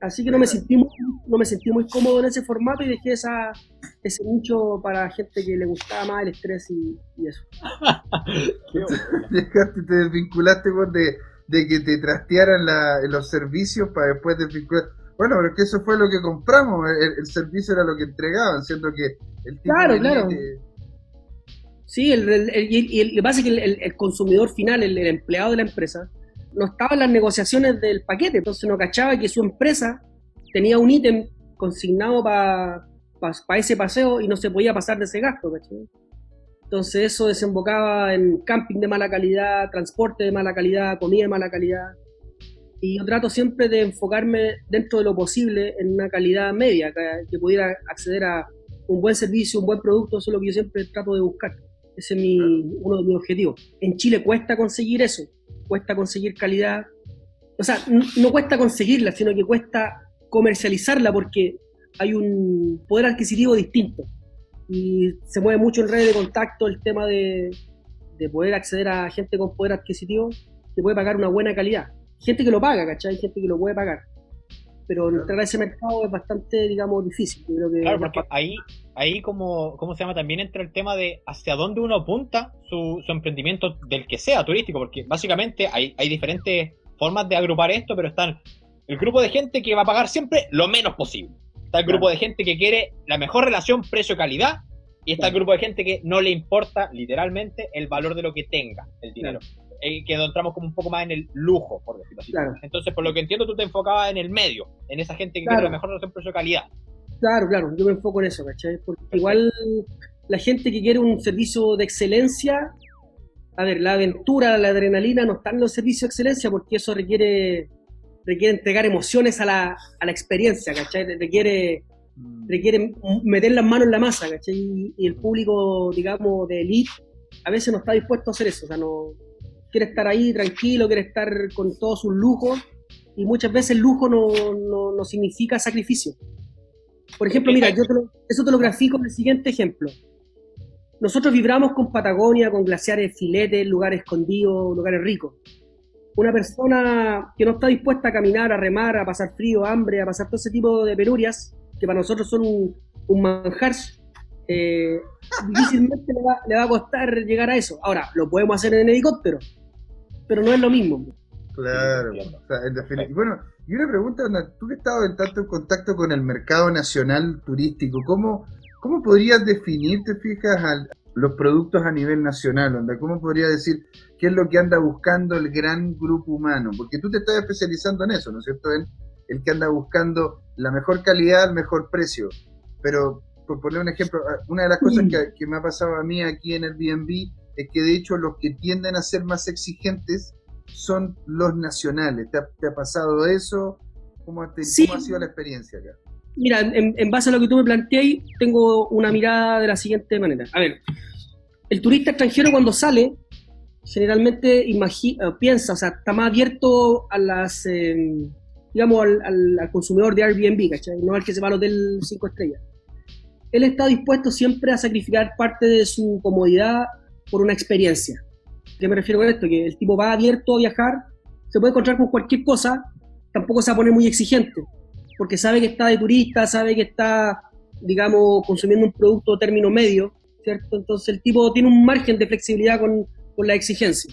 S3: Así que no me sentí muy, no me sentí muy cómodo en ese formato y dejé esa, ese nicho para gente que le gustaba más el estrés y, y eso. [LAUGHS]
S1: Dejaste, te desvinculaste vos de, de que te trastearan la- los servicios para después desvincular. Bueno, pero es que eso fue lo que compramos, el, el servicio era lo que entregaban, siendo que el tipo
S3: Claro,
S1: y
S3: claro.
S1: te-
S3: Sí, el, el- el- y el- y el- lo que pasa es que el, el- el consumidor final, el, el empleado de la empresa, no estaba en las negociaciones del paquete, entonces no cachaba que su empresa tenía un ítem consignado para ese paseo y no se podía pasar de ese gasto, ¿cachai? Entonces eso desembocaba en camping de mala calidad, transporte de mala calidad, comida de mala calidad. Y yo trato siempre de enfocarme dentro de lo posible en una calidad media, que, que pudiera acceder a un buen servicio, un buen producto, eso es lo que yo siempre trato de buscar. Ese es mi, uno de mis objetivos. En Chile cuesta conseguir eso, cuesta conseguir calidad. O sea, no cuesta conseguirla, sino que cuesta comercializarla porque hay un poder adquisitivo distinto. Y se mueve mucho en redes de contacto el tema de, de poder acceder a gente con poder adquisitivo que puede pagar una buena calidad. Gente que lo paga, ¿cachai? Gente que lo puede pagar. Pero entrar a ese mercado es bastante, digamos, difícil. Yo creo que
S2: Claro, porque ahí, ahí como, ¿cómo se llama? También entra el tema de hacia dónde uno apunta su, su emprendimiento del que sea turístico, porque básicamente hay, hay diferentes formas de agrupar esto, pero están el grupo de gente que va a pagar siempre lo menos posible. Está el grupo de gente que quiere la mejor relación precio-calidad y está el grupo de gente que no le importa literalmente el valor de lo que tenga el dinero. Eh, que entramos como un poco más en el lujo, por decirlo así.
S3: Claro.
S2: Entonces, por lo que entiendo, tú te enfocabas en el medio, en esa gente que
S3: Claro.
S2: quiere la mejor relación precio-calidad.
S3: Claro, claro, yo me enfoco en eso, ¿cachai? Porque igual la gente que quiere un servicio de excelencia, a ver, la aventura, la adrenalina no están en los servicios de excelencia porque eso requiere, requiere entregar emociones a la, a la experiencia, ¿cachai? Requiere, requiere meter las manos en la masa, ¿cachai? Y, y el público, digamos, de elite a veces no está dispuesto a hacer eso, o sea, no quiere estar ahí tranquilo, quiere estar con todos sus lujos y muchas veces el lujo no, no, no significa sacrificio. Por ejemplo, mira, yo eso te lo grafico en el siguiente ejemplo. Nosotros vibramos con Patagonia, con glaciares, filetes, lugares escondidos, lugares ricos. Una persona que no está dispuesta a caminar, a remar, a pasar frío, hambre, a pasar todo ese tipo de penurias, que para nosotros son un, manjar, eh, difícilmente le va, a costar llegar a eso. Ahora, lo podemos hacer en helicóptero, pero no es lo mismo.
S1: Claro, Bueno, y una pregunta, tú que has estado en tanto contacto con el mercado nacional turístico, ¿cómo, ¿Cómo podrías definir, te fijas, los productos a nivel nacional? Onda? ¿Cómo podrías decir qué es lo que anda buscando el gran grupo humano? Porque tú te estás especializando en eso, ¿no es cierto? En el que anda buscando la mejor calidad, el mejor precio. Pero, por poner un ejemplo, ah, una de las cosas que, me ha pasado a mí aquí en el BNB es que de hecho los que tienden a ser más exigentes son los nacionales. ¿Te ha, pasado eso? ¿Cómo, ha sido la experiencia acá?
S3: mira, en, base a lo que tú me planteas, tengo una mirada de la siguiente manera. A ver, el turista extranjero cuando sale, generalmente imagina, piensa, o sea, está más abierto a las, em, digamos, al, consumidor de Airbnb, ¿cachai? No al que se va al hotel 5 estrellas. Él está dispuesto siempre a sacrificar parte de su comodidad por una experiencia. ¿Qué me refiero con esto? Que el tipo va abierto a viajar, se puede encontrar con cualquier cosa, tampoco se va a poner muy exigente porque sabe que está de turista, sabe que está, digamos, consumiendo un producto término medio, ¿cierto? Entonces el tipo tiene un margen de flexibilidad con, la exigencia.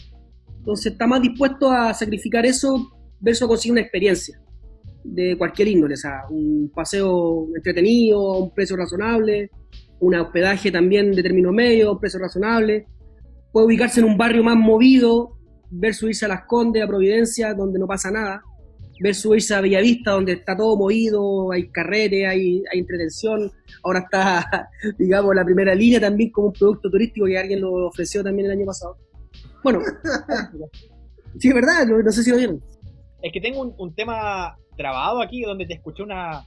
S3: Entonces está más dispuesto a sacrificar eso versus conseguir una experiencia de cualquier índole, o sea, un paseo entretenido, un precio razonable, un hospedaje también de término medio, un precio razonable, puede ubicarse en un barrio más movido, ver subirse a Las Condes, a Providencia, donde no pasa nada, versus irse a Villavista, donde está todo movido, hay carrete, hay, hay entretención. Ahora está, [LAUGHS] digamos, la primera línea también como un producto turístico que alguien lo ofreció también el año pasado. Bueno, [LAUGHS] sí, es verdad, no, sé si lo vieron.
S2: Es que tengo un, tema trabado aquí donde te escuché una,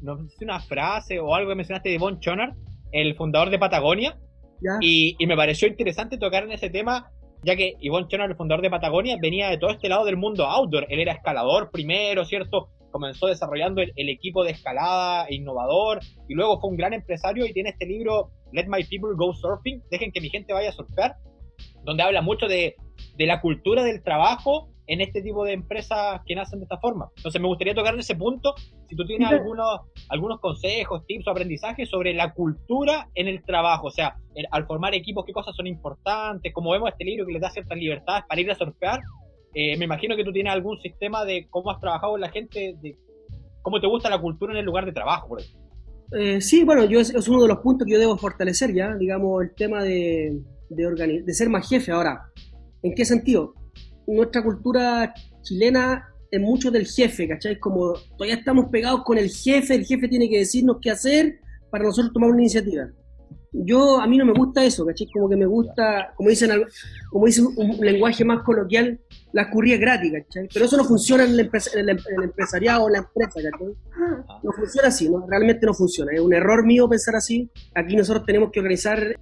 S2: no sé una frase o algo que mencionaste de Von Chonard, el fundador de Patagonia. Y, y me pareció interesante tocar en ese tema ya que Yvonne Chernow, el fundador de Patagonia, venía de todo este lado del mundo outdoor. Él era escalador primero, ¿cierto? Comenzó desarrollando el, equipo de escalada e innovador y luego fue un gran empresario y tiene este libro Let My People Go Surfing, dejen que mi gente vaya a surfear, donde habla mucho de, de la cultura del trabajo en este tipo de empresas que nacen de esta forma. Entonces me gustaría tocar en ese punto, si tú tienes algunos, algunos consejos, tips o aprendizajes sobre la cultura en el trabajo, o sea, al formar equipos, qué cosas son importantes, como vemos este libro que les da ciertas libertades para ir a surfear, eh, me imagino que tú tienes algún sistema de cómo has trabajado con la gente, de cómo te gusta la cultura en el lugar de trabajo, por ejemplo.
S3: Eh, sí, bueno, yo es, uno de los puntos que yo debo fortalecer ya, digamos, el tema de, de, de ser más jefe. Ahora, ¿en qué sentido? Nuestra cultura chilena es mucho del jefe, ¿cachai? Como todavía estamos pegados con el jefe, el jefe tiene que decirnos qué hacer para nosotros tomar una iniciativa. Yo, a mí no me gusta eso, ¿cachai? Como que me gusta, como dicen, como dice un, lenguaje más coloquial, la curría gratis, ¿cachai? Pero eso no funciona en el, empresariado o en la empresa, ¿cachai? No funciona así, ¿no? Realmente no funciona. Es un error mío pensar así. Aquí nosotros tenemos que organizar,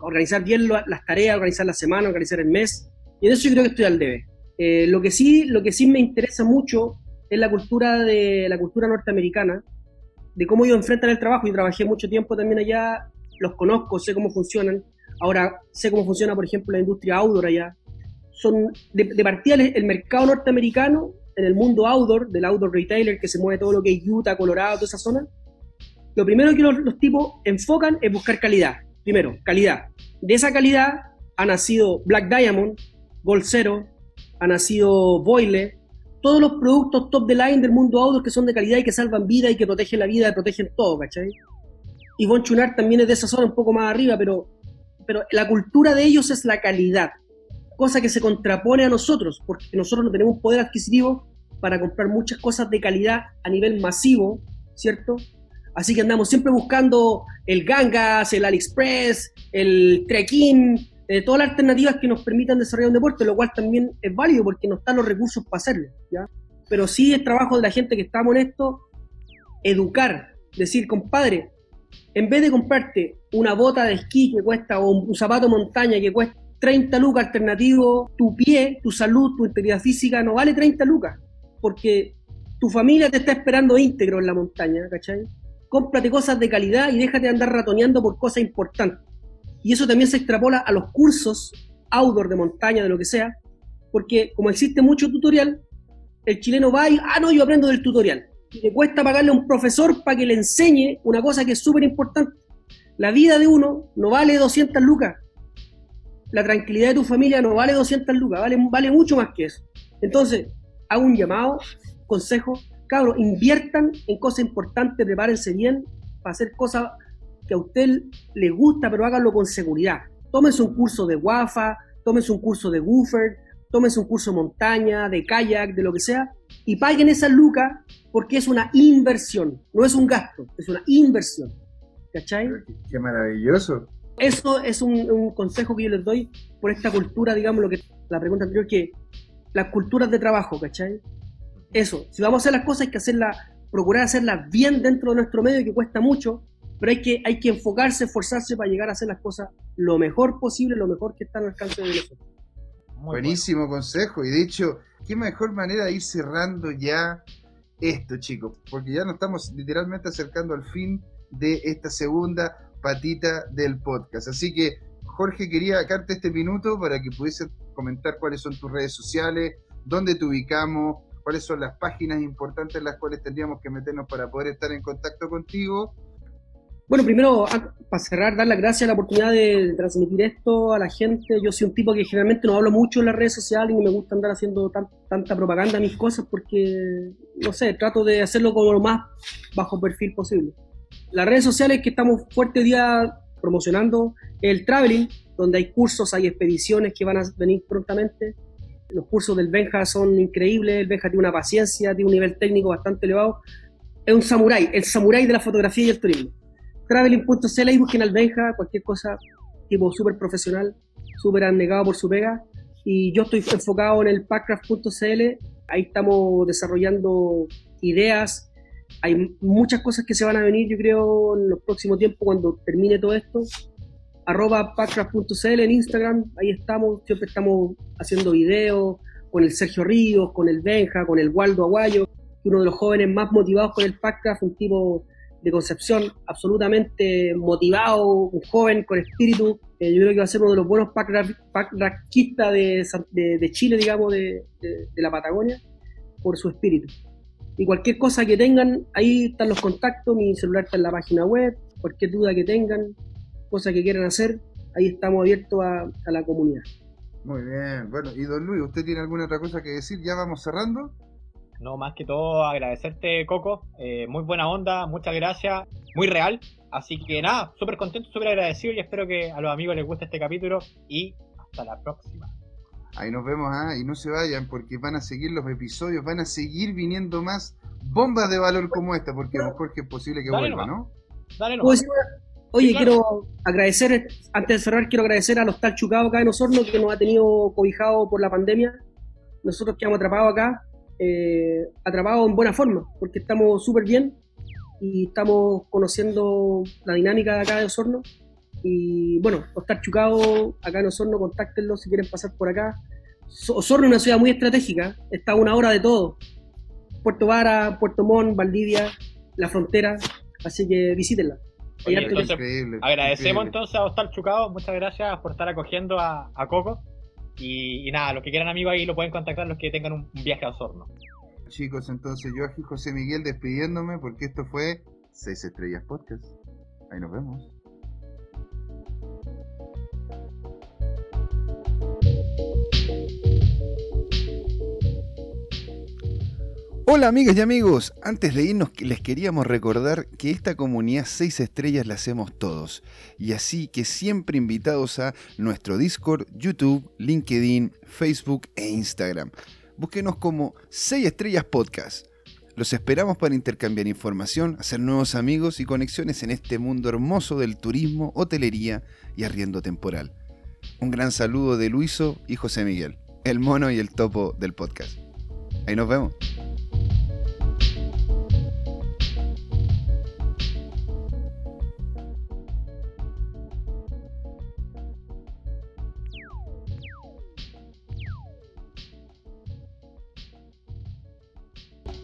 S3: organizar bien las tareas, organizar la semana, organizar el mes y en eso yo creo que estoy al debe. Eh, lo, que sí, lo que sí me interesa mucho es la cultura, de, la cultura norteamericana, de cómo ellos enfrentan el trabajo. Yo trabajé mucho tiempo también allá, los conozco, sé cómo funcionan. Ahora sé cómo funciona, por ejemplo, la industria outdoor allá. Son de, partida el, mercado norteamericano en el mundo outdoor, del outdoor retailer que se mueve todo lo que es Utah, Colorado, toda esa zona. Lo primero que los, los tipos enfocan es buscar calidad. Primero, calidad. De esa calidad ha nacido Black Diamond, Gold Zero, ha nacido Boile, todos los productos top de line del mundo outdoor que son de calidad y que salvan vida y que protegen la vida protegen todo, ¿cachai? Y Von Chunar también es de esa zona un poco más arriba, pero, pero la cultura de ellos es la calidad, cosa que se contrapone a nosotros, porque nosotros no tenemos poder adquisitivo para comprar muchas cosas de calidad a nivel masivo, ¿cierto? Así que andamos siempre buscando el Gangas, el AliExpress, el Trekking, eh, todas las alternativas que nos permitan desarrollar un deporte, lo cual también es válido porque no están los recursos para hacerlo, ¿ya? Pero sí es trabajo de la gente que estamos en esto, educar, decir, compadre, en vez de comprarte una bota de esquí que cuesta, o un zapato montaña que cuesta 30 lucas alternativo, tu pie, tu salud, tu integridad física no vale 30 lucas, porque tu familia te está esperando íntegro en la montaña, ¿cachai? cómprate cosas de calidad y déjate de andar ratoneando por cosas importantes. Y eso también se extrapola a los cursos outdoor de montaña, de lo que sea, porque como existe mucho tutorial, el chileno va y, ah, no, yo aprendo del tutorial. Y le cuesta pagarle a un profesor para que le enseñe una cosa que es súper importante. La vida de uno no vale 200 lucas. La tranquilidad de tu familia no vale 200 lucas, vale, vale mucho más que eso. Entonces, hago un llamado, consejo, cabros, inviertan en cosas importantes, prepárense bien para hacer cosas que a usted le gusta, pero háganlo con seguridad. Tómense un curso de WAFA, tómense un curso de Woofer, tómense un curso de montaña, de kayak, de lo que sea, y paguen esa lucas porque es una inversión, no es un gasto, es una inversión. ¿Cachai?
S1: Qué, maravilloso.
S3: Eso es un, consejo que yo les doy por esta cultura, digamos, lo que la pregunta anterior, que las culturas de trabajo, ¿cachai? Eso, si vamos a hacer las cosas hay que hacerlas, procurar hacerlas bien dentro de nuestro medio, que cuesta mucho, pero hay que, hay que enfocarse, esforzarse para llegar a hacer las cosas lo mejor posible, lo mejor que está al alcance de nosotros.
S1: Buenísimo consejo, y de hecho, qué mejor manera de ir cerrando ya esto, chicos, porque ya nos estamos literalmente acercando al fin de esta segunda patita del podcast. Así que, Jorge, quería darte este minuto para que pudiese comentar cuáles son tus redes sociales, dónde te ubicamos, cuáles son las páginas importantes en las cuales tendríamos que meternos para poder estar en contacto contigo.
S3: Bueno, primero, para cerrar, dar las gracias a la oportunidad de transmitir esto a la gente. Yo soy un tipo que generalmente no hablo mucho en las redes sociales y no me gusta andar haciendo tanta propaganda a mis cosas porque, no sé, trato de hacerlo como lo más bajo perfil posible. Las redes sociales que estamos fuerte día promocionando el traveling, donde hay cursos, hay expediciones que van a venir prontamente. Los cursos del Benja son increíbles, el Benja tiene una paciencia, tiene un nivel técnico bastante elevado. Es un samurái, el samurái de la fotografía y el turismo. Traveling.cl y busquen al Benja, cualquier cosa tipo súper profesional, súper anegado por su pega. Y yo estoy enfocado en el packcraft.cl, ahí estamos desarrollando ideas, hay muchas cosas que se van a venir, yo creo, en los próximos tiempos cuando termine todo esto. Arroba packcraft.cl en Instagram, ahí estamos, siempre estamos haciendo videos con el Sergio Ríos, con el Benja, con el Waldo Aguayo, uno de los jóvenes más motivados con el Packcraft, un tipo de concepción absolutamente motivado, un joven con espíritu. Eh, yo creo que va a ser uno de los buenos packraftistas de, de, Chile, digamos, de, de la Patagonia, por su espíritu. Y cualquier cosa que tengan, ahí están los contactos, mi celular está en la página web, cualquier duda que tengan, cosa que quieran hacer, ahí estamos abiertos a, la comunidad.
S1: Muy bien, bueno, y don Luis, ¿usted tiene alguna otra cosa que decir? ¿Ya vamos cerrando?
S2: No, más que todo agradecerte, Coco, eh, muy buena onda, muchas gracias, muy real, así que nada, súper contento, súper agradecido y espero que a los amigos les guste este capítulo y hasta la próxima.
S1: Ahí nos vemos, ¿ah? y no se vayan porque van a seguir los episodios, van a seguir viniendo más bombas de valor como esta, porque a lo mejor es posible que vuelva, ¿no?
S3: Dale pues, Oye, quiero agradecer, antes de cerrar, quiero agradecer a los tal Chucado acá en Osorno que nos ha tenido cobijado por la pandemia. Nosotros que hemos atrapado acá, eh, atrapados en buena forma, porque estamos súper bien y estamos conociendo la dinámica de acá de Osorno y bueno, Ostar Chucado, acá en Osorno, contáctenlo si quieren pasar por acá. Osorno es una ciudad muy estratégica, está a una hora de todo. Puerto Vara, Puerto Montt, Valdivia, la frontera, así que visítenla.
S2: agradecemos entonces a Ostar Chucado, muchas gracias por estar acogiendo a, Coco. Y, nada, los que quieran amigos ahí lo pueden contactar los que tengan un, viaje a Osorno.
S1: Chicos, entonces yo aquí José Miguel despidiéndome porque esto fue 6 Estrellas Podcast. Ahí nos vemos. Hola amigas y amigos, antes de irnos les queríamos recordar que esta comunidad 6 estrellas la hacemos todos y así que siempre invitados a nuestro Discord, YouTube, LinkedIn, Facebook e Instagram. Búsquenos como 6 estrellas podcast. Los esperamos para intercambiar información, hacer nuevos amigos y conexiones en este mundo hermoso del turismo, hotelería y arriendo temporal. Un gran saludo de Luiso y José Miguel, el mono y el topo del podcast. Ahí nos vemos.